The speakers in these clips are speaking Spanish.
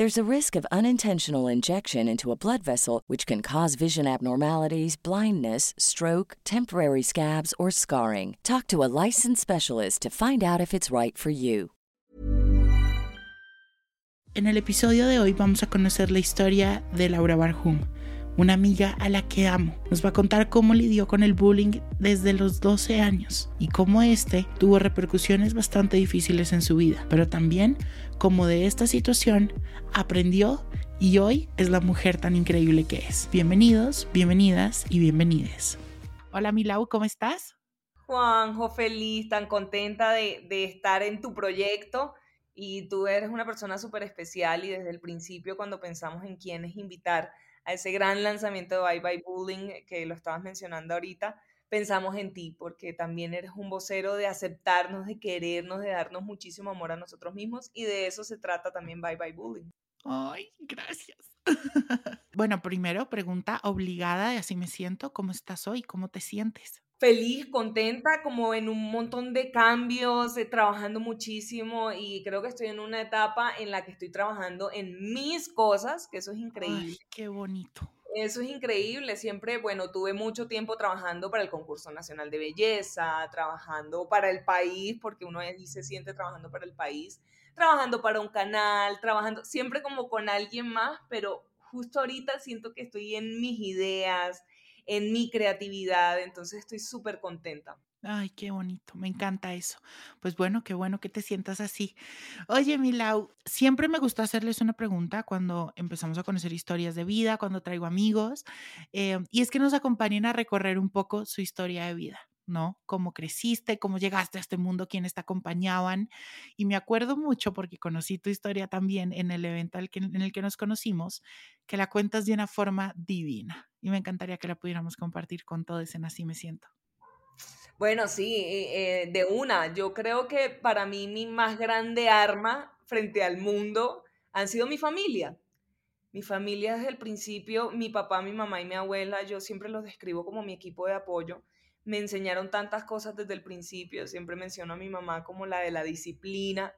There's a risk of unintentional injection into a blood vessel, which can cause vision abnormalities, blindness, stroke, temporary scabs, or scarring. Talk to a licensed specialist to find out if it's right for you. En el episodio de hoy vamos a conocer la historia de Laura Barhum, una amiga a la que amo. Nos va a contar cómo lidió con el bullying desde los 12 años y cómo este tuvo repercusiones bastante difíciles en su vida, pero también cómo de esta situación aprendió y hoy es la mujer tan increíble que es. Bienvenidos, bienvenidas y bienvenides. Hola Milau, ¿cómo estás? Juanjo, feliz, tan contenta de, estar en tu proyecto y tú eres una persona súper especial y desde el principio cuando pensamos en quiénes invitar a ese gran lanzamiento de Bye Bye Bullying que lo estabas mencionando ahorita, pensamos en ti porque también eres un vocero de aceptarnos, de querernos, de darnos muchísimo amor a nosotros mismos y de eso se trata también Bye Bye Bullying. Ay, gracias. bueno, primero pregunta obligada de así me siento, ¿cómo estás hoy? ¿Cómo te sientes? Feliz, contenta, como en un montón de cambios, eh, trabajando muchísimo y creo que estoy en una etapa en la que estoy trabajando en mis cosas, que eso es increíble. Ay, qué bonito. Eso es increíble. Siempre, bueno, tuve mucho tiempo trabajando para el concurso nacional de belleza, trabajando para el país, porque uno ahí se siente trabajando para el país, trabajando para un canal, trabajando siempre como con alguien más, pero justo ahorita siento que estoy en mis ideas, en mi creatividad, entonces estoy súper contenta. Ay, qué bonito, me encanta eso. Pues bueno, qué bueno que te sientas así. Oye, Milau, siempre me gusta hacerles una pregunta cuando empezamos a conocer historias de vida, cuando traigo amigos, eh, y es que nos acompañen a recorrer un poco su historia de vida. ¿No? Cómo creciste, cómo llegaste a este mundo, quiénes te acompañaban. Y me acuerdo mucho porque conocí tu historia también en el evento en el que nos conocimos, que la cuentas de una forma divina. Y me encantaría que la pudiéramos compartir con todos en Así Me Siento. Bueno, sí, eh, de una. Yo creo que para mí mi más grande arma frente al mundo han sido mi familia. Mi familia desde el principio, mi papá, mi mamá y mi abuela, yo siempre los describo como mi equipo de apoyo me enseñaron tantas cosas desde el principio. Siempre menciono a mi mamá como la de la disciplina,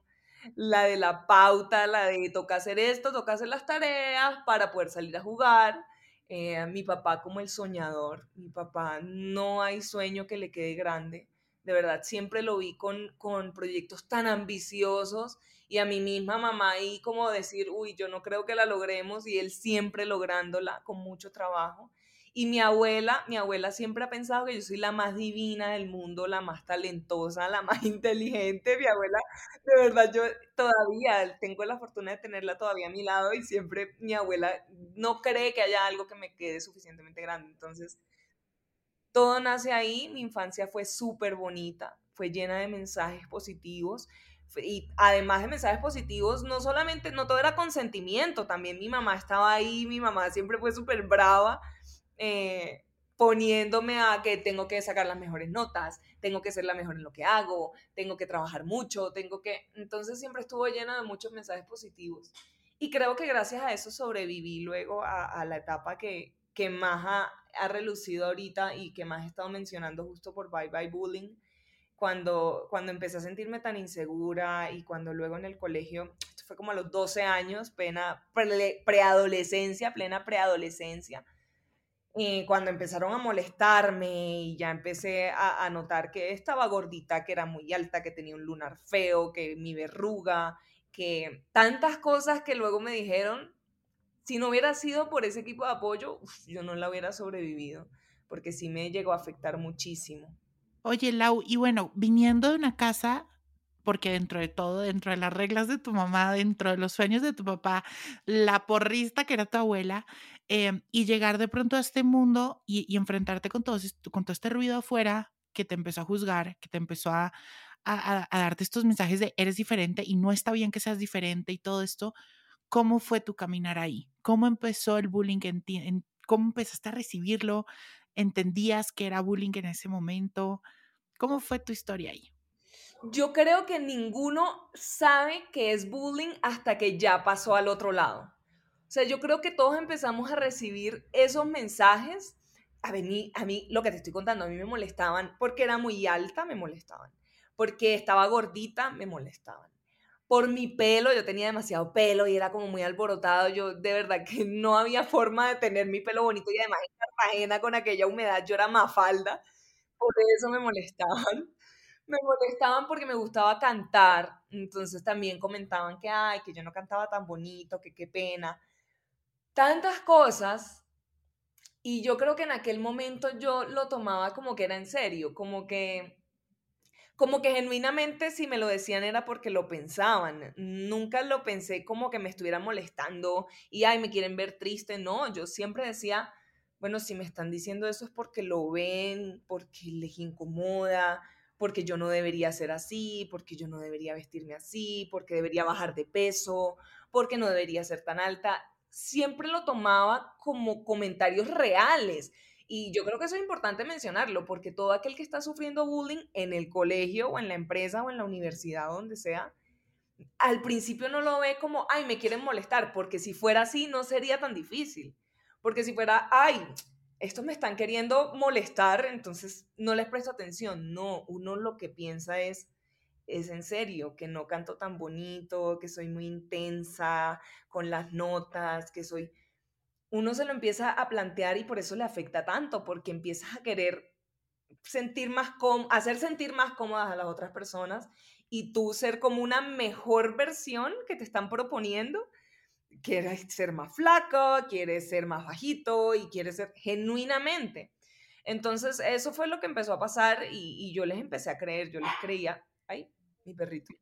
la de la pauta, la de toca hacer esto, toca hacer las tareas para poder salir a jugar. Eh, mi papá como el soñador. Mi papá no hay sueño que le quede grande. De verdad, siempre lo vi con, con proyectos tan ambiciosos y a mi misma mamá ahí como decir, uy, yo no creo que la logremos y él siempre lográndola con mucho trabajo. Y mi abuela, mi abuela siempre ha pensado que yo soy la más divina del mundo, la más talentosa, la más inteligente. Mi abuela, de verdad, yo todavía tengo la fortuna de tenerla todavía a mi lado y siempre mi abuela no cree que haya algo que me quede suficientemente grande. Entonces, todo nace ahí. Mi infancia fue súper bonita, fue llena de mensajes positivos y además de mensajes positivos, no solamente, no todo era consentimiento, también mi mamá estaba ahí, mi mamá siempre fue súper brava, eh, poniéndome a que tengo que sacar las mejores notas, tengo que ser la mejor en lo que hago, tengo que trabajar mucho, tengo que... Entonces siempre estuvo llena de muchos mensajes positivos. Y creo que gracias a eso sobreviví luego a, la etapa que, que más ha, ha, relucido ahorita y que más he estado mencionando justo por Bye Bye Bullying, cuando, cuando empecé a sentirme tan insegura y cuando luego en el colegio, esto fue como a los 12 años, plena preadolescencia, plena preadolescencia, eh, cuando empezaron a molestarme y ya empecé a, notar que estaba gordita, que era muy alta, que tenía un lunar feo, que mi verruga, que tantas cosas que luego me dijeron, si no hubiera sido por ese equipo de apoyo, yo no la hubiera sobrevivido, porque sí me llegó a afectar muchísimo. Oye, Lau, y bueno, viniendo de una casa porque dentro de todo, dentro de las reglas de tu mamá, dentro de los sueños de tu papá, la porrista que era tu abuela, em, y llegar de pronto a este mundo y, enfrentarte con todo, con todo este ruido afuera que te empezó a juzgar, que te empezó a, a, darte estos mensajes de eres diferente y no está bien que seas diferente y todo esto, ¿cómo fue tu caminar ahí? ¿Cómo empezó el bullying en ti? ¿Cómo empezaste a recibirlo? ¿Entendías que era bullying en ese momento? ¿Cómo fue tu historia ahí? Yo creo que ninguno sabe que es bullying hasta que ya pasó al otro lado. O sea, yo creo que todos empezamos a recibir esos mensajes. A mí, a mí, lo que te estoy contando, a mí me molestaban porque era muy alta, me molestaban. Porque estaba gordita, me molestaban. Por mi pelo, yo tenía demasiado pelo y era como muy alborotado. Yo de verdad que no había forma de tener mi pelo bonito y además en Cartagena con aquella humedad yo era más falda. Por eso me molestaban me molestaban porque me gustaba cantar, entonces también comentaban que, ay, que yo no cantaba tan bonito, que qué pena. Tantas cosas. Y yo creo que en aquel momento yo lo tomaba como que era en serio, como que como que genuinamente si me lo decían era porque lo pensaban. Nunca lo pensé como que me estuviera molestando y ay, me quieren ver triste, no, yo siempre decía, bueno, si me están diciendo eso es porque lo ven, porque les incomoda, porque yo no debería ser así, porque yo no debería vestirme así, porque debería bajar de peso, porque no debería ser tan alta. Siempre lo tomaba como comentarios reales. Y yo creo que eso es importante mencionarlo, porque todo aquel que está sufriendo bullying en el colegio o en la empresa o en la universidad, donde sea, al principio no lo ve como, ay, me quieren molestar, porque si fuera así no sería tan difícil. Porque si fuera, ay, estos me están queriendo molestar, entonces no les presto atención. No, uno lo que piensa es, es en serio, que no canto tan bonito, que soy muy intensa con las notas, que soy... Uno se lo empieza a plantear y por eso le afecta tanto, porque empiezas a querer sentir más hacer sentir más cómodas a las otras personas y tú ser como una mejor versión que te están proponiendo quieres ser más flaco, quieres ser más bajito y quieres ser genuinamente. Entonces, eso fue lo que empezó a pasar y, yo les empecé a creer, yo les creía. Ay, mi perrito.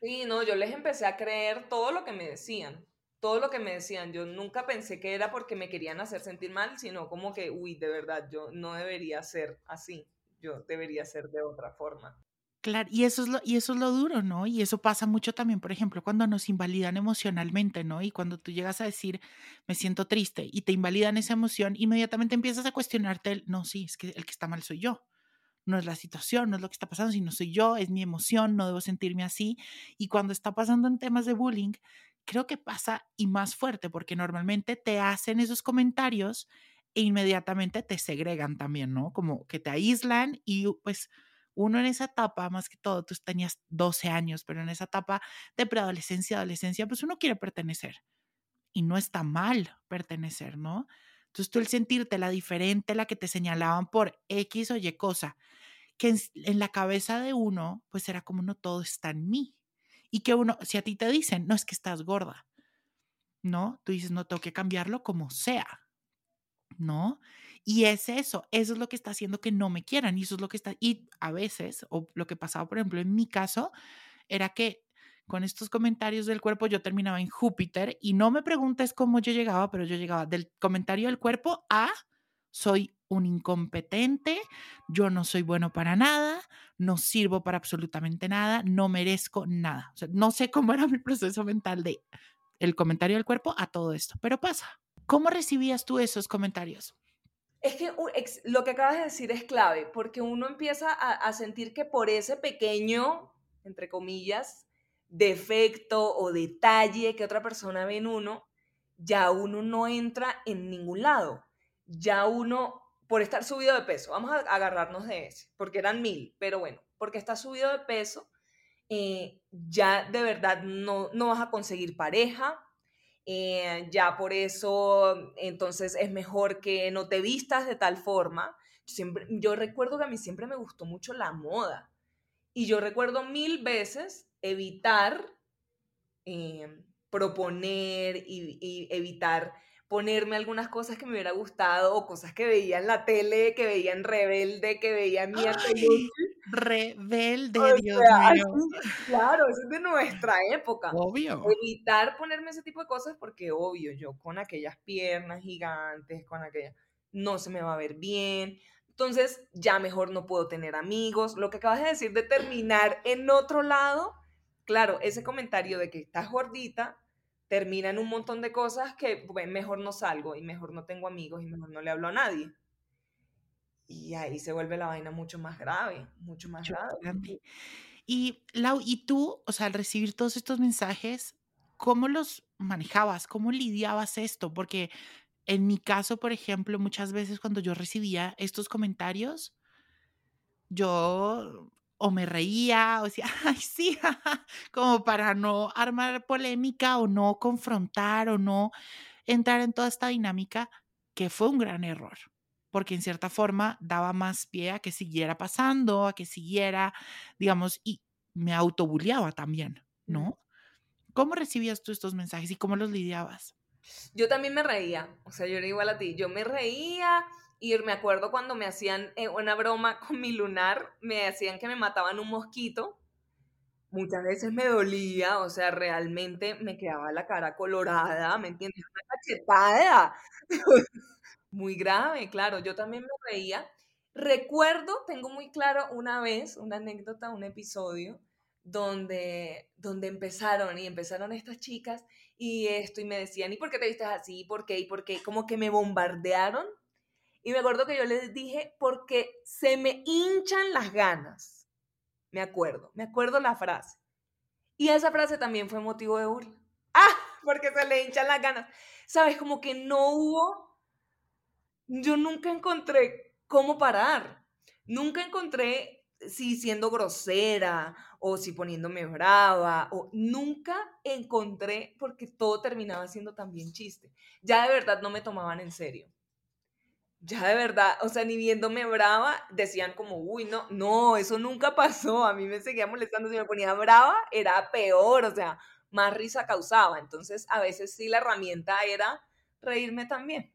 sí, no, yo les empecé a creer todo lo que me decían, todo lo que me decían. Yo nunca pensé que era porque me querían hacer sentir mal, sino como que, uy, de verdad, yo no debería ser así, yo debería ser de otra forma. Claro, y eso es lo, y eso es lo duro, ¿no? Y eso pasa mucho también, por ejemplo, cuando nos invalidan emocionalmente, ¿no? Y cuando tú llegas a decir, me siento triste, y te invalidan esa emoción, inmediatamente empiezas a cuestionarte el, no, sí, es que el que está mal soy yo. No es la situación, no es lo que está pasando, sino soy yo, es mi emoción, no debo sentirme así. Y cuando está pasando en temas de bullying, creo que pasa y más fuerte, porque normalmente te hacen esos comentarios e inmediatamente te segregan también, ¿no? Como que te aíslan y pues uno en esa etapa, más que todo, tú tenías 12 años, pero en esa etapa de preadolescencia, adolescencia, pues uno quiere pertenecer. Y no está mal pertenecer, ¿no? Entonces tú el sentirte la diferente, la que te señalaban por X o Y cosa, que en, en la cabeza de uno, pues era como no todo está en mí. Y que uno, si a ti te dicen, no es que estás gorda, ¿no? Tú dices, no tengo que cambiarlo como sea, ¿no? Y es eso, eso es lo que está haciendo que no me quieran y eso es lo que está, y a veces, o lo que pasaba, por ejemplo, en mi caso, era que con estos comentarios del cuerpo yo terminaba en Júpiter y no me preguntes cómo yo llegaba, pero yo llegaba del comentario del cuerpo a soy un incompetente, yo no soy bueno para nada, no sirvo para absolutamente nada, no merezco nada. O sea, no sé cómo era mi proceso mental de el comentario del cuerpo a todo esto, pero pasa. ¿Cómo recibías tú esos comentarios? Es que lo que acabas de decir es clave, porque uno empieza a, sentir que por ese pequeño, entre comillas, defecto o detalle que otra persona ve en uno, ya uno no entra en ningún lado. Ya uno, por estar subido de peso, vamos a agarrarnos de ese, porque eran mil, pero bueno, porque está subido de peso, eh, ya de verdad no, no vas a conseguir pareja, eh, ya por eso entonces es mejor que no te vistas de tal forma. Siempre, yo recuerdo que a mí siempre me gustó mucho la moda y yo recuerdo mil veces evitar eh, proponer y, evitar ponerme algunas cosas que me hubiera gustado o cosas que veía en la tele, que veía en Rebelde, que veía en Mia Rebelde, Dios mío. claro, eso es de nuestra época. Obvio. Evitar ponerme ese tipo de cosas porque obvio, yo con aquellas piernas gigantes, con aquella, no se me va a ver bien. Entonces, ya mejor no puedo tener amigos. Lo que acabas de decir de terminar en otro lado, claro, ese comentario de que estás gordita termina en un montón de cosas que mejor no salgo y mejor no tengo amigos y mejor no le hablo a nadie. Y ahí se vuelve la vaina mucho más grave, mucho más grave. Y Lau, ¿y tú, o sea, al recibir todos estos mensajes, cómo los manejabas? ¿Cómo lidiabas esto? Porque en mi caso, por ejemplo, muchas veces cuando yo recibía estos comentarios, yo o me reía o decía, ay, sí, como para no armar polémica o no confrontar o no entrar en toda esta dinámica, que fue un gran error porque en cierta forma daba más pie a que siguiera pasando, a que siguiera, digamos, y me autobuleaba también, ¿no? ¿Cómo recibías tú estos mensajes y cómo los lidiabas? Yo también me reía, o sea, yo era igual a ti, yo me reía y me acuerdo cuando me hacían eh, una broma con mi lunar, me hacían que me mataban un mosquito, muchas veces me dolía, o sea, realmente me quedaba la cara colorada, ¿me entiendes? Una cachetada. Muy grave, claro, yo también me reía. Recuerdo, tengo muy claro una vez, una anécdota, un episodio, donde, donde empezaron y empezaron estas chicas y esto y me decían, ¿y por qué te vistes así? ¿Por qué? ¿Y por qué? Como que me bombardearon. Y me acuerdo que yo les dije, porque se me hinchan las ganas. Me acuerdo, me acuerdo la frase. Y esa frase también fue motivo de burla. Ah, porque se le hinchan las ganas. Sabes, como que no hubo yo nunca encontré cómo parar. Nunca encontré si siendo grosera o si poniéndome brava o nunca encontré porque todo terminaba siendo también chiste. Ya de verdad no me tomaban en serio. Ya de verdad, o sea, ni viéndome brava, decían como, uy, no, no, eso nunca pasó. A mí me seguía molestando, si me ponía brava, era peor, o sea, más risa causaba. Entonces, a veces sí la herramienta era reírme también.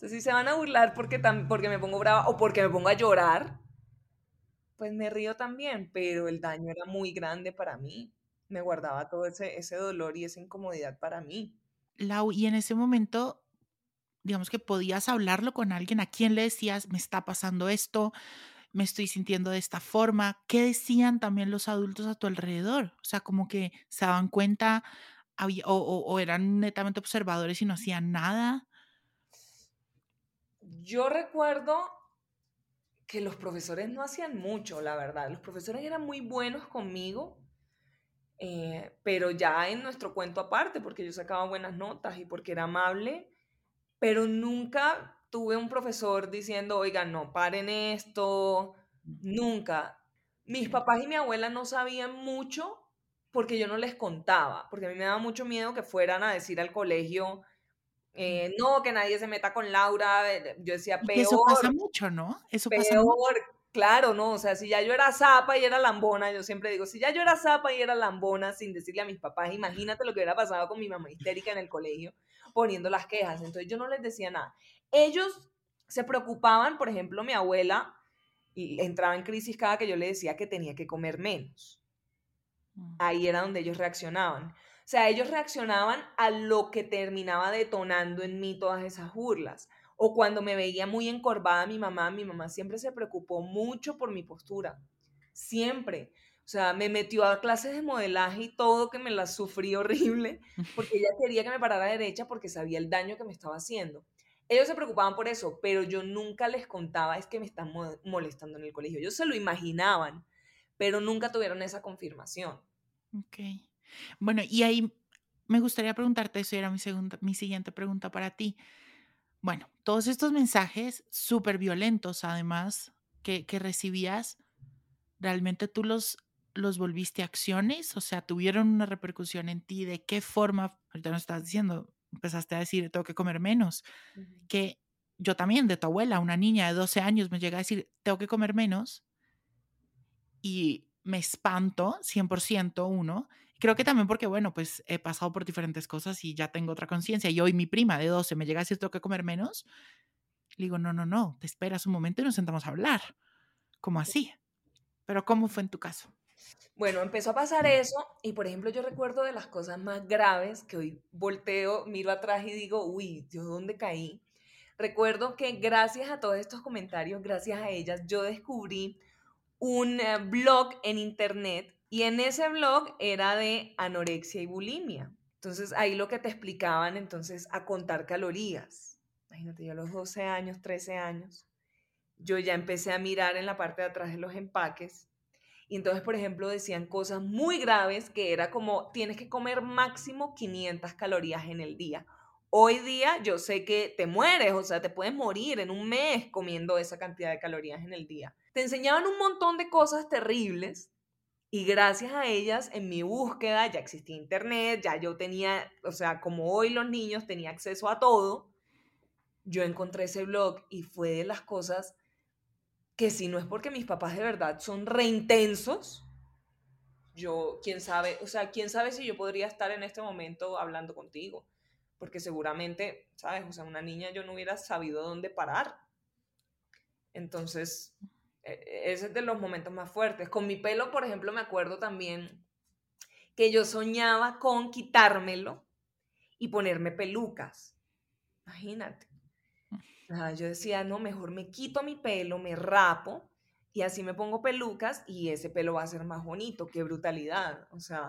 Entonces, si se van a burlar porque, porque me pongo brava o porque me pongo a llorar, pues me río también, pero el daño era muy grande para mí. Me guardaba todo ese, ese dolor y esa incomodidad para mí. Lau, y en ese momento, digamos que podías hablarlo con alguien, ¿a quién le decías, me está pasando esto, me estoy sintiendo de esta forma? ¿Qué decían también los adultos a tu alrededor? O sea, como que se daban cuenta o, o eran netamente observadores y no hacían nada. Yo recuerdo que los profesores no hacían mucho, la verdad. Los profesores eran muy buenos conmigo, eh, pero ya en nuestro cuento aparte, porque yo sacaba buenas notas y porque era amable, pero nunca tuve un profesor diciendo, oiga, no, paren esto, nunca. Mis papás y mi abuela no sabían mucho porque yo no les contaba, porque a mí me daba mucho miedo que fueran a decir al colegio, eh, no, que nadie se meta con Laura. Eh, yo decía, peor. eso pasa mucho, ¿no? Eso peor, pasa mucho. Claro, ¿no? O sea, si ya yo era zapa y era lambona, yo siempre digo, si ya yo era zapa y era lambona sin decirle a mis papás, imagínate lo que hubiera pasado con mi mamá histérica en el colegio poniendo las quejas. Entonces yo no les decía nada. Ellos se preocupaban, por ejemplo, mi abuela entraba en crisis cada que yo le decía que tenía que comer menos. Mm. Ahí era donde ellos reaccionaban. O sea, ellos reaccionaban a lo que terminaba detonando en mí todas esas burlas. O cuando me veía muy encorvada mi mamá, mi mamá siempre se preocupó mucho por mi postura. Siempre. O sea, me metió a clases de modelaje y todo que me las sufrí horrible porque ella quería que me parara derecha porque sabía el daño que me estaba haciendo. Ellos se preocupaban por eso, pero yo nunca les contaba es que me están molestando en el colegio. Ellos se lo imaginaban, pero nunca tuvieron esa confirmación. Ok. Bueno, y ahí me gustaría preguntarte, eso era mi, segunda, mi siguiente pregunta para ti. Bueno, todos estos mensajes súper violentos, además, que, que, recibías, ¿realmente tú los, los volviste a acciones? O sea, ¿tuvieron una repercusión en ti? ¿De qué forma? Ahorita nos estás diciendo, empezaste a decir, tengo que comer menos. Que yo también, de tu abuela, una niña de 12 años, me llega a decir, tengo que comer menos. Y me espanto, 100% uno, Creo que también porque, bueno, pues he pasado por diferentes cosas y ya tengo otra conciencia. Y hoy mi prima de 12 me llega a decir tengo que comer menos. Le digo, no, no, no, te esperas un momento y nos sentamos a hablar. Como así. Pero ¿cómo fue en tu caso? Bueno, empezó a pasar eso y, por ejemplo, yo recuerdo de las cosas más graves que hoy volteo, miro atrás y digo, uy, ¿yo dónde caí? Recuerdo que gracias a todos estos comentarios, gracias a ellas, yo descubrí un eh, blog en internet y en ese blog era de anorexia y bulimia. Entonces ahí lo que te explicaban entonces a contar calorías. Imagínate, yo a los 12 años, 13 años, yo ya empecé a mirar en la parte de atrás de los empaques y entonces, por ejemplo, decían cosas muy graves que era como tienes que comer máximo 500 calorías en el día. Hoy día yo sé que te mueres, o sea, te puedes morir en un mes comiendo esa cantidad de calorías en el día. Te enseñaban un montón de cosas terribles y gracias a ellas en mi búsqueda ya existía internet, ya yo tenía, o sea, como hoy los niños tenía acceso a todo, yo encontré ese blog y fue de las cosas que si no es porque mis papás de verdad son reintensos, yo, quién sabe, o sea, quién sabe si yo podría estar en este momento hablando contigo porque seguramente, ¿sabes? O sea, una niña yo no hubiera sabido dónde parar. Entonces, ese es de los momentos más fuertes. Con mi pelo, por ejemplo, me acuerdo también que yo soñaba con quitármelo y ponerme pelucas. Imagínate. yo decía, no, mejor me quito mi pelo, me rapo y así me pongo pelucas y ese pelo va a ser más bonito. Qué brutalidad. O sea,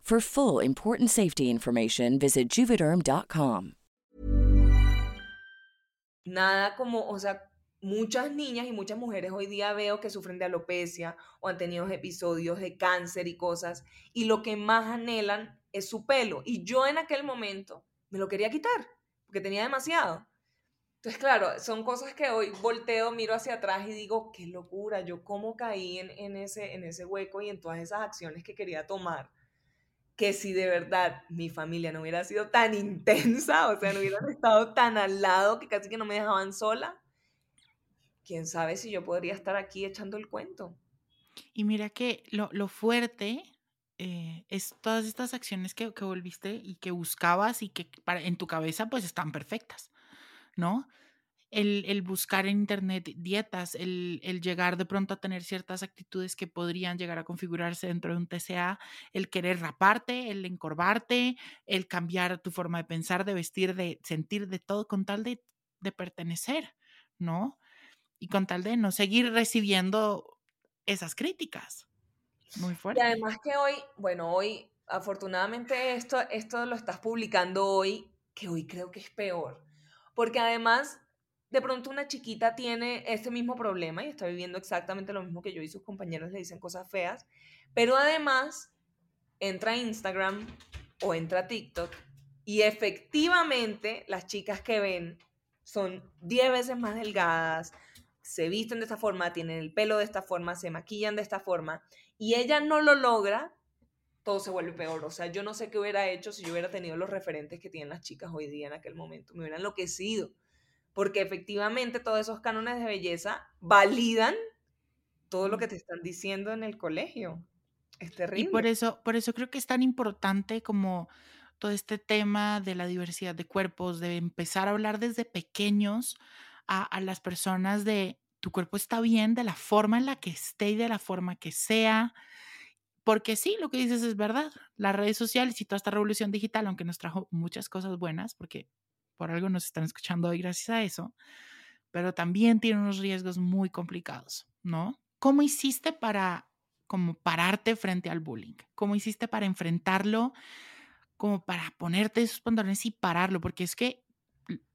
For full important safety information, visit juvederm.com. Nada como, o sea, muchas niñas y muchas mujeres hoy día veo que sufren de alopecia o han tenido episodios de cáncer y cosas, y lo que más anhelan es su pelo. Y yo en aquel momento me lo quería quitar, porque tenía demasiado. Entonces, claro, son cosas que hoy volteo, miro hacia atrás y digo, qué locura, yo cómo caí en, en, ese, en ese hueco y en todas esas acciones que quería tomar que si de verdad mi familia no hubiera sido tan intensa, o sea, no hubieran estado tan al lado que casi que no me dejaban sola, quién sabe si yo podría estar aquí echando el cuento. Y mira que lo, fuerte eh, es todas estas acciones que, que, volviste y que buscabas y que para, en tu cabeza pues están perfectas, ¿no? El, buscar en internet dietas, el, llegar de pronto a tener ciertas actitudes que podrían llegar a configurarse dentro de un TCA, el querer raparte, el encorvarte, el cambiar tu forma de pensar, de vestir, de sentir, de todo, con tal de, de pertenecer, ¿no? Y con tal de no seguir recibiendo esas críticas. Muy fuerte. Y además que hoy, bueno, hoy, afortunadamente esto, esto lo estás publicando hoy, que hoy creo que es peor. Porque además de pronto una chiquita tiene este mismo problema y está viviendo exactamente lo mismo que yo y sus compañeros le dicen cosas feas, pero además entra a Instagram o entra a TikTok y efectivamente las chicas que ven son 10 veces más delgadas, se visten de esta forma, tienen el pelo de esta forma, se maquillan de esta forma, y ella no lo logra, todo se vuelve peor. O sea, yo no sé qué hubiera hecho si yo hubiera tenido los referentes que tienen las chicas hoy día en aquel momento. Me hubiera enloquecido. Porque efectivamente todos esos cánones de belleza validan todo lo que te están diciendo en el colegio. Es terrible. Y por eso, por eso creo que es tan importante como todo este tema de la diversidad de cuerpos, de empezar a hablar desde pequeños a, a las personas de tu cuerpo está bien, de la forma en la que esté y de la forma que sea. Porque sí, lo que dices es verdad. Las redes sociales y toda esta revolución digital, aunque nos trajo muchas cosas buenas, porque por algo nos están escuchando hoy gracias a eso, pero también tiene unos riesgos muy complicados, ¿no? ¿Cómo hiciste para como pararte frente al bullying? ¿Cómo hiciste para enfrentarlo? Como para ponerte esos pantalones y pararlo, porque es que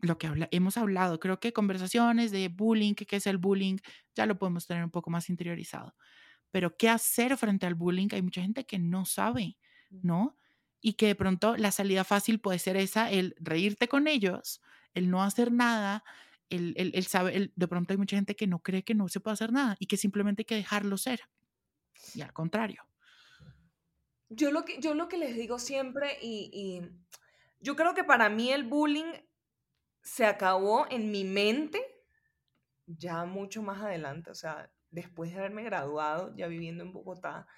lo que hemos hablado, creo que conversaciones de bullying, qué es el bullying, ya lo podemos tener un poco más interiorizado. Pero qué hacer frente al bullying, hay mucha gente que no sabe, ¿no? Y que de pronto la salida fácil puede ser esa, el reírte con ellos, el no hacer nada, el, el, el saber, de pronto hay mucha gente que no cree que no se puede hacer nada y que simplemente hay que dejarlo ser. Y al contrario. Yo lo que, yo lo que les digo siempre y, y yo creo que para mí el bullying se acabó en mi mente ya mucho más adelante, o sea, después de haberme graduado, ya viviendo en Bogotá,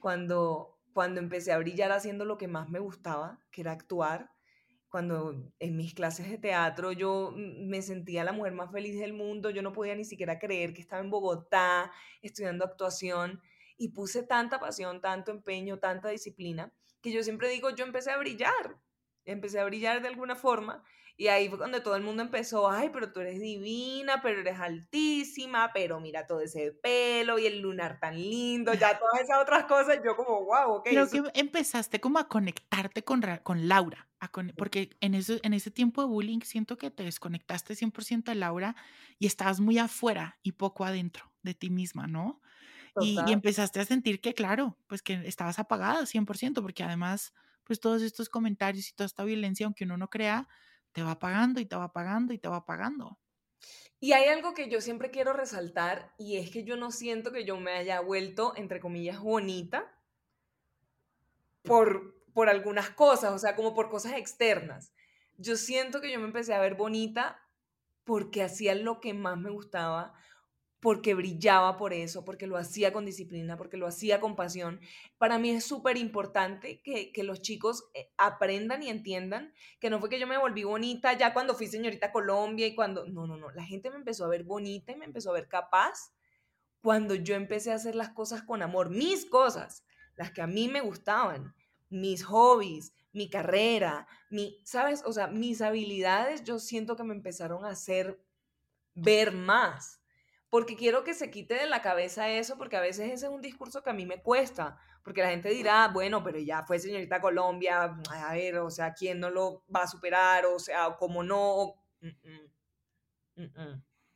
cuando cuando empecé a brillar haciendo lo que más me gustaba, que era actuar, cuando en mis clases de teatro yo me sentía la mujer más feliz del mundo, yo no podía ni siquiera creer que estaba en Bogotá estudiando actuación y puse tanta pasión, tanto empeño, tanta disciplina, que yo siempre digo, yo empecé a brillar, empecé a brillar de alguna forma y ahí fue cuando todo el mundo empezó, ay, pero tú eres divina, pero eres altísima, pero mira todo ese pelo y el lunar tan lindo, ya todas esas otras cosas, yo como, wow, ok. Creo que empezaste como a conectarte con, con Laura, porque en, eso, en ese tiempo de bullying siento que te desconectaste 100% de Laura y estabas muy afuera y poco adentro de ti misma, ¿no? Y, y, empezaste a sentir que, claro, pues que estabas apagada 100%, porque además, pues todos estos comentarios y toda esta violencia, aunque uno no crea, te va pagando y te va pagando y te va pagando. Y hay algo que yo siempre quiero resaltar y es que yo no siento que yo me haya vuelto, entre comillas, bonita por, por algunas cosas, o sea, como por cosas externas. Yo siento que yo me empecé a ver bonita porque hacía lo que más me gustaba, porque brillaba por eso, porque lo hacía con disciplina, porque lo hacía con pasión. Para mí es súper importante que, los chicos eh, aprendan y entiendan que no fue que yo me volví bonita ya cuando fui señorita Colombia y cuando... No, no, no. La gente me empezó a ver bonita y me empezó a ver capaz cuando yo empecé a hacer las cosas con amor, mis cosas, las que a mí me gustaban, mis hobbies, mi carrera, mi, ¿sabes? O sea, mis habilidades, yo siento que me empezaron a hacer ver más porque quiero que se quite de la cabeza eso, porque a veces ese es un discurso que a mí me cuesta, porque la gente dirá, bueno, pero ya fue señorita Colombia, a ver, o sea, ¿quién no lo va a superar? O sea, ¿cómo no?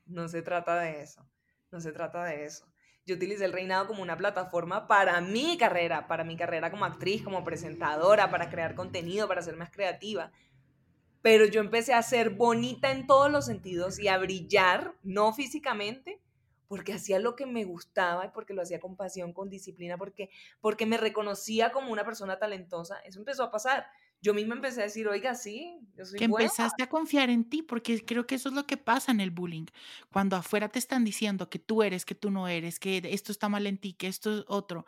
No se trata de eso, no se trata de eso. Yo utilicé el reinado como una plataforma para mi carrera, para mi carrera como actriz, como presentadora, para crear contenido, para ser más creativa pero yo empecé a ser bonita en todos los sentidos y a brillar, no físicamente, porque hacía lo que me gustaba y porque lo hacía con pasión, con disciplina, porque, porque me reconocía como una persona talentosa. Eso empezó a pasar. Yo misma empecé a decir, oiga, sí, yo soy Que empezaste a confiar en ti, porque creo que eso es lo que pasa en el bullying. Cuando afuera te están diciendo que tú eres, que tú no eres, que esto está mal en ti, que esto es otro,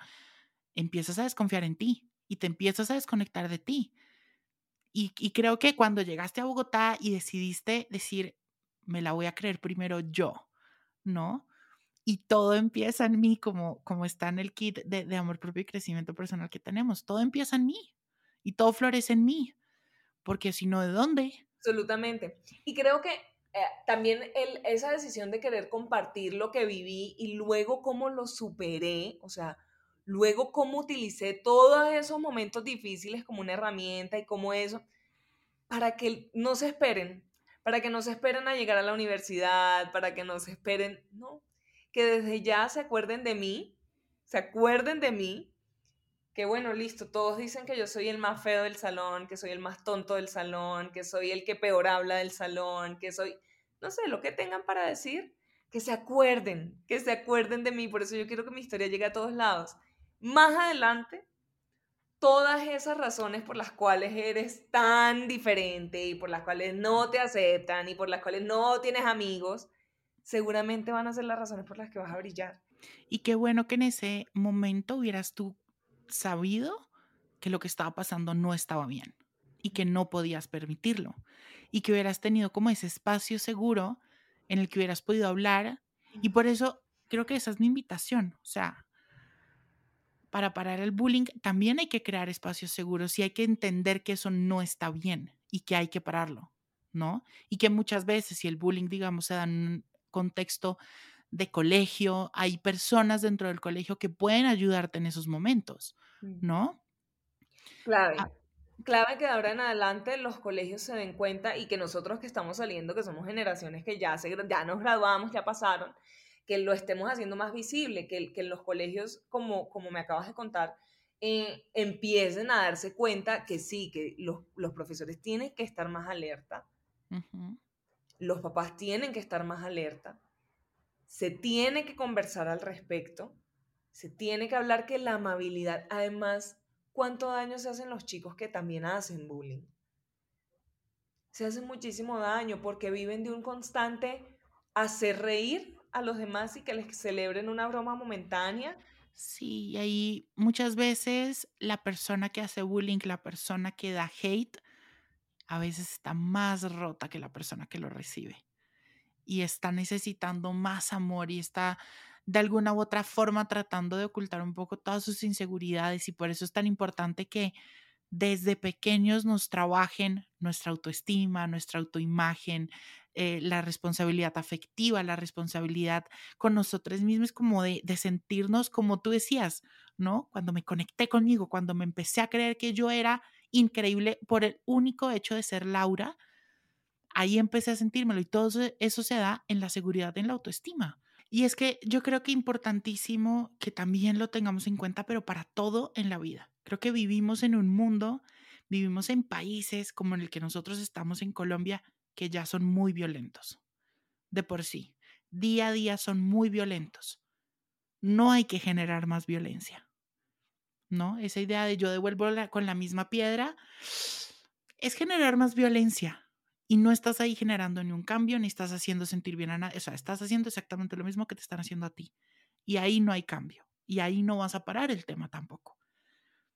empiezas a desconfiar en ti y te empiezas a desconectar de ti. Y, creo que cuando llegaste a Bogotá y decidiste decir, me la voy a creer primero yo, ¿no? Y todo empieza en mí, como, como está en el kit de, amor propio y crecimiento personal que tenemos. Todo empieza en mí y todo florece en mí. Porque si no, ¿de dónde? Absolutamente. Y creo que eh, también esa decisión de querer compartir lo que viví y luego cómo lo superé, o sea, luego cómo utilicé todos esos momentos difíciles como una herramienta y como eso, para que no se esperen, para que no se esperen a llegar a la universidad, para que no se esperen, no, que desde ya se acuerden de mí, se acuerden de mí, que bueno, listo, todos dicen que yo soy el más feo del salón, que soy el más tonto del salón, que soy el que peor habla del salón, que soy, no sé, lo que tengan para decir, que se acuerden, que se acuerden de mí. Por eso yo quiero que mi historia llegue a todos lados. Más adelante, todas esas razones por las cuales eres tan diferente y por las cuales no te aceptan y por las cuales no tienes amigos, seguramente van a ser las razones por las que vas a brillar. Y qué bueno que en ese momento hubieras tú sabido que lo que estaba pasando no estaba bien y que no podías permitirlo y que hubieras tenido como ese espacio seguro en el que hubieras podido hablar. Y por eso creo que esa es mi invitación. O sea, para parar el bullying también hay que crear espacios seguros y hay que entender que eso no está bien y que hay que pararlo, ¿no? Y que muchas veces si el bullying, digamos, se da en un contexto de colegio, hay personas dentro del colegio que pueden ayudarte en esos momentos, ¿no? Clave. Ah, clave que de ahora en adelante los colegios se den cuenta y que nosotros que estamos saliendo, que somos generaciones que ya, se, ya nos graduamos, ya pasaron, que lo estemos haciendo más visible, que, que en los colegios, como, como me acabas de contar, eh, empiecen a darse cuenta que sí, que los, los profesores tienen que estar más alerta, los papás tienen que estar más alerta, se tiene que conversar al respecto, se tiene que hablar que la amabilidad además cuánto daño se hacen los chicos que también hacen bullying. Se hacen muchísimo daño porque viven de un constante hacer reír a los demás y que les celebren una broma momentánea. Sí, y ahí muchas veces la persona que hace bullying, la persona que da hate, a veces está más rota que la persona que lo recibe. Y está necesitando más amor y está de alguna u otra forma tratando de ocultar un poco todas sus inseguridades y por eso es tan importante que desde pequeños nos trabajen nuestra autoestima, nuestra autoimagen, eh, la responsabilidad afectiva, la responsabilidad con nosotros mismos, como de, sentirnos, como tú decías, ¿no? Cuando me conecté conmigo, cuando me empecé a creer que yo era increíble por el único hecho de ser Laura, ahí empecé a sentírmelo y todo eso se da en la seguridad, en la autoestima. Y es que yo creo que importantísimo que también lo tengamos en cuenta, pero para todo en la vida. Creo que vivimos en un mundo, vivimos en países como en el que nosotros estamos en Colombia, que ya son muy violentos. De por sí. Día a día son muy violentos. No hay que generar más violencia. ¿No? Esa idea de yo devuelvo con la misma piedra es generar más violencia y no estás ahí generando ni un cambio, ni estás haciendo sentir bien a nadie. O sea, estás haciendo exactamente lo mismo que te están haciendo a ti. Y ahí no hay cambio. Y ahí no vas a parar el tema tampoco.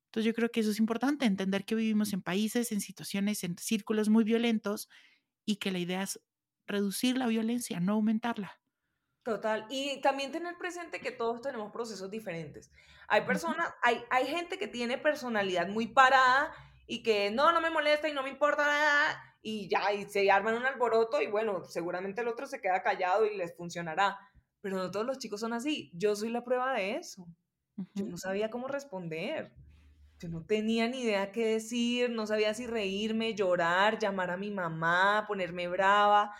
Entonces yo creo que eso es importante, entender que vivimos en países, en situaciones, en círculos muy violentos y que la idea es reducir la violencia, no aumentarla. Total. Y también tener presente que todos tenemos procesos diferentes. Hay personas, hay, hay gente que tiene personalidad muy parada y que no, no me molesta y no me importa nada y ya, y se arman un alboroto y bueno, seguramente el otro se queda callado y les funcionará. Pero no todos los chicos son así. Yo soy la prueba de eso. Yo no sabía cómo responder. Yo no tenía ni idea qué decir, no sabía si reírme, llorar, llamar a mi mamá, ponerme brava.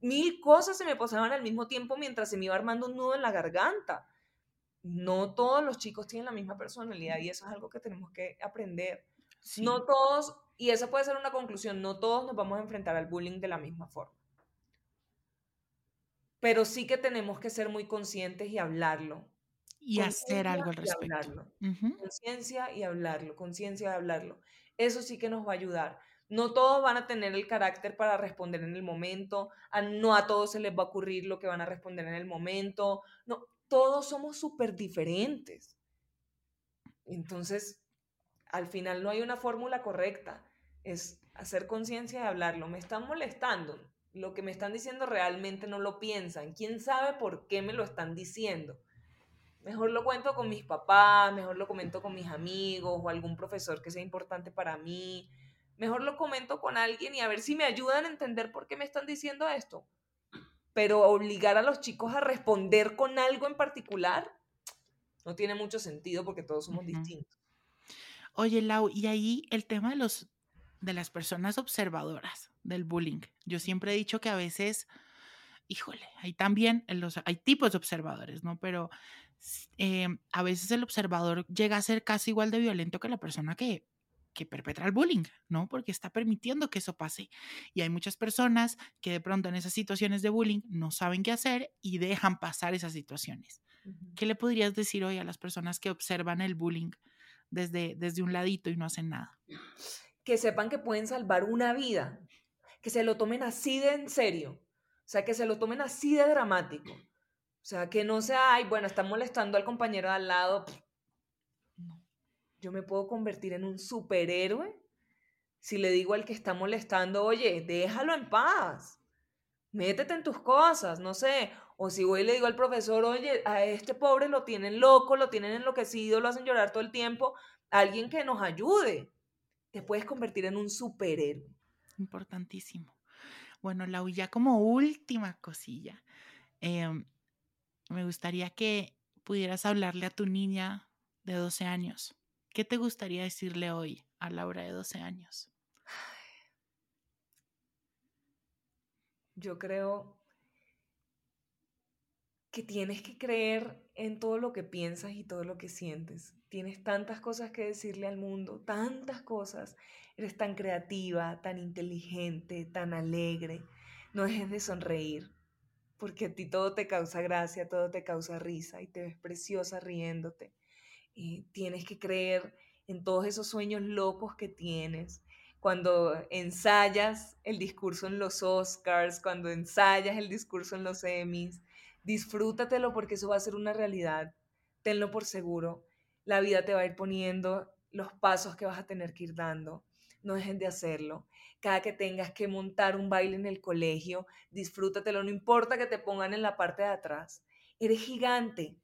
Mil cosas se me pasaban al mismo tiempo mientras se me iba armando un nudo en la garganta. No todos los chicos tienen la misma personalidad y eso es algo que tenemos que aprender. No todos y esa puede ser una conclusión, no todos nos vamos a enfrentar al bullying de la misma forma. Pero sí que tenemos que ser muy conscientes y hablarlo. Y hacer algo al respecto. Conciencia y hablarlo, conciencia y hablarlo. Eso sí que nos va a ayudar. No todos van a tener el carácter para responder en el momento, a, no a todos se les va a ocurrir lo que van a responder en el momento. No, todos somos súper diferentes. Entonces, al final no hay una fórmula correcta. Es hacer conciencia y hablarlo. Me están molestando. Lo que me están diciendo realmente no lo piensan. ¿Quién sabe por qué me lo están diciendo? Mejor lo cuento con mis papás, mejor lo comento con mis amigos o algún profesor que sea importante para mí. Mejor lo comento con alguien y a ver si me ayudan a entender por qué me están diciendo esto. Pero obligar a los chicos a responder con algo en particular no tiene mucho sentido porque todos somos distintos. Oye, Lau, y ahí el tema de los de las personas observadoras del bullying. Yo siempre he dicho que a veces, híjole, hay también los, hay tipos de observadores, ¿no? Pero eh, a veces el observador llega a ser casi igual de violento que la persona que que perpetra el bullying, ¿no? Porque está permitiendo que eso pase. Y hay muchas personas que de pronto en esas situaciones de bullying no saben qué hacer y dejan pasar esas situaciones. ¿Qué le podrías decir hoy a las personas que observan el bullying desde, desde un ladito y no hacen nada? Que sepan que pueden salvar una vida, que se lo tomen así de en serio, o sea, que se lo tomen así de dramático. O sea, que no sea, ay, bueno, está molestando al compañero de al lado. Yo me puedo convertir en un superhéroe si le digo al que está molestando, oye, déjalo en paz. Métete en tus cosas, no sé. O si voy y le digo al profesor, oye, a este pobre lo tienen loco, lo tienen enloquecido, lo hacen llorar todo el tiempo. Alguien que nos ayude. Te puedes convertir en un superhéroe. Importantísimo. Bueno, Lau, ya como última cosilla, em, me gustaría que pudieras hablarle a tu niña de 12 años. ¿Qué te gustaría decirle hoy a Laura de 12 años? Yo creo que tienes que creer en todo lo que piensas y todo lo que sientes. Tienes tantas cosas que decirle al mundo, tantas cosas. Eres tan creativa, tan inteligente, tan alegre. No dejes de sonreír, porque a ti todo te causa gracia, todo te causa risa y te ves preciosa riéndote. Y tienes que creer en todos esos sueños locos que tienes. Cuando ensayas el discurso en los Oscars, cuando ensayas el discurso en los Emmys, disfrútatelo porque eso va a ser una realidad. Tenlo por seguro. La vida te va a ir poniendo los pasos que vas a tener que ir dando. No dejen de hacerlo. Cada que tengas que montar un baile en el colegio, disfrútatelo. No importa que te pongan en la parte de atrás. Eres gigante.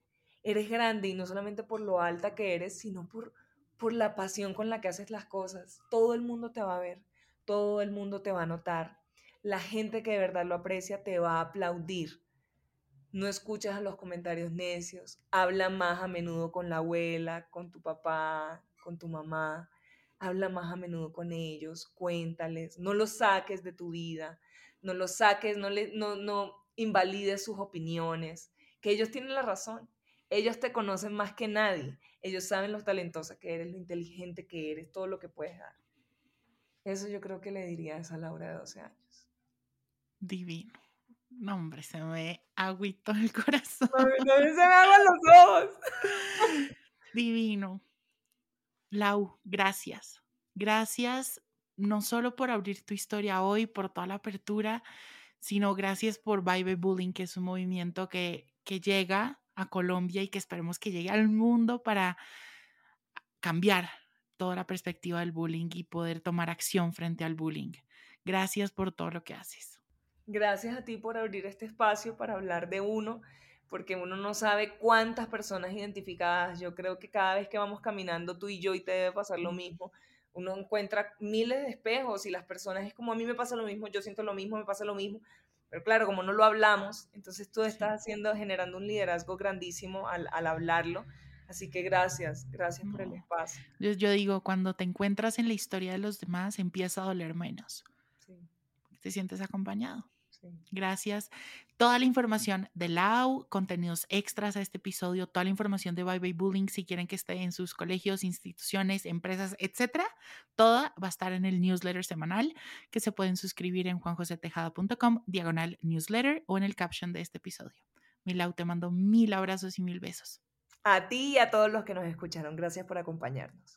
Eres grande y no solamente por lo alta que eres, sino por, por la pasión con la que haces las cosas. Todo el mundo te va a ver. Todo el mundo te va a notar. La gente que de verdad lo aprecia te va a aplaudir no escuchas a los comentarios necios, habla más a menudo con la abuela, con tu papá, con tu mamá, habla más a menudo con ellos, cuéntales, no los saques de tu vida, no los saques, no, le, no, no invalides sus opiniones, que ellos tienen la razón, ellos te conocen más que nadie, ellos saben lo talentosa que eres, lo inteligente que eres, todo lo que puedes dar. Eso yo creo que le diría a esa Laura de 12 años. Divino. No, hombre, se me agüitó el corazón. No, se me aguan los ojos. Divino. Lau, gracias. Gracias no solo por abrir tu historia hoy, por toda la apertura, sino gracias por Bye Bullying, que es un movimiento que, que llega a Colombia y que esperemos que llegue al mundo para cambiar toda la perspectiva del bullying y poder tomar acción frente al bullying. Gracias por todo lo que haces. Gracias a ti por abrir este espacio para hablar de uno, porque uno no sabe cuántas personas identificadas. Yo creo que cada vez que vamos caminando tú y yo y te debe pasar lo mismo, uno encuentra miles de espejos y las personas es como a mí me pasa lo mismo, yo siento lo mismo, me pasa lo mismo. Pero claro, como no lo hablamos, entonces tú estás haciendo, generando un liderazgo grandísimo al, hablarlo. Así que gracias, gracias por el espacio. Yo, yo, digo, cuando te encuentras en la historia de los demás, empieza a doler menos. Sí. Te sientes acompañado. Gracias. Toda la información de Lau, contenidos extras a este episodio, toda la información de Bye Bye Bullying, si quieren que esté en sus colegios, instituciones, empresas, etcétera, toda va a estar en el newsletter semanal que se pueden suscribir en juanjosetejada.com, diagonal newsletter o en el caption de este episodio. Mi Lau, te mando mil abrazos y mil besos. A ti y a todos los que nos escucharon. Gracias por acompañarnos.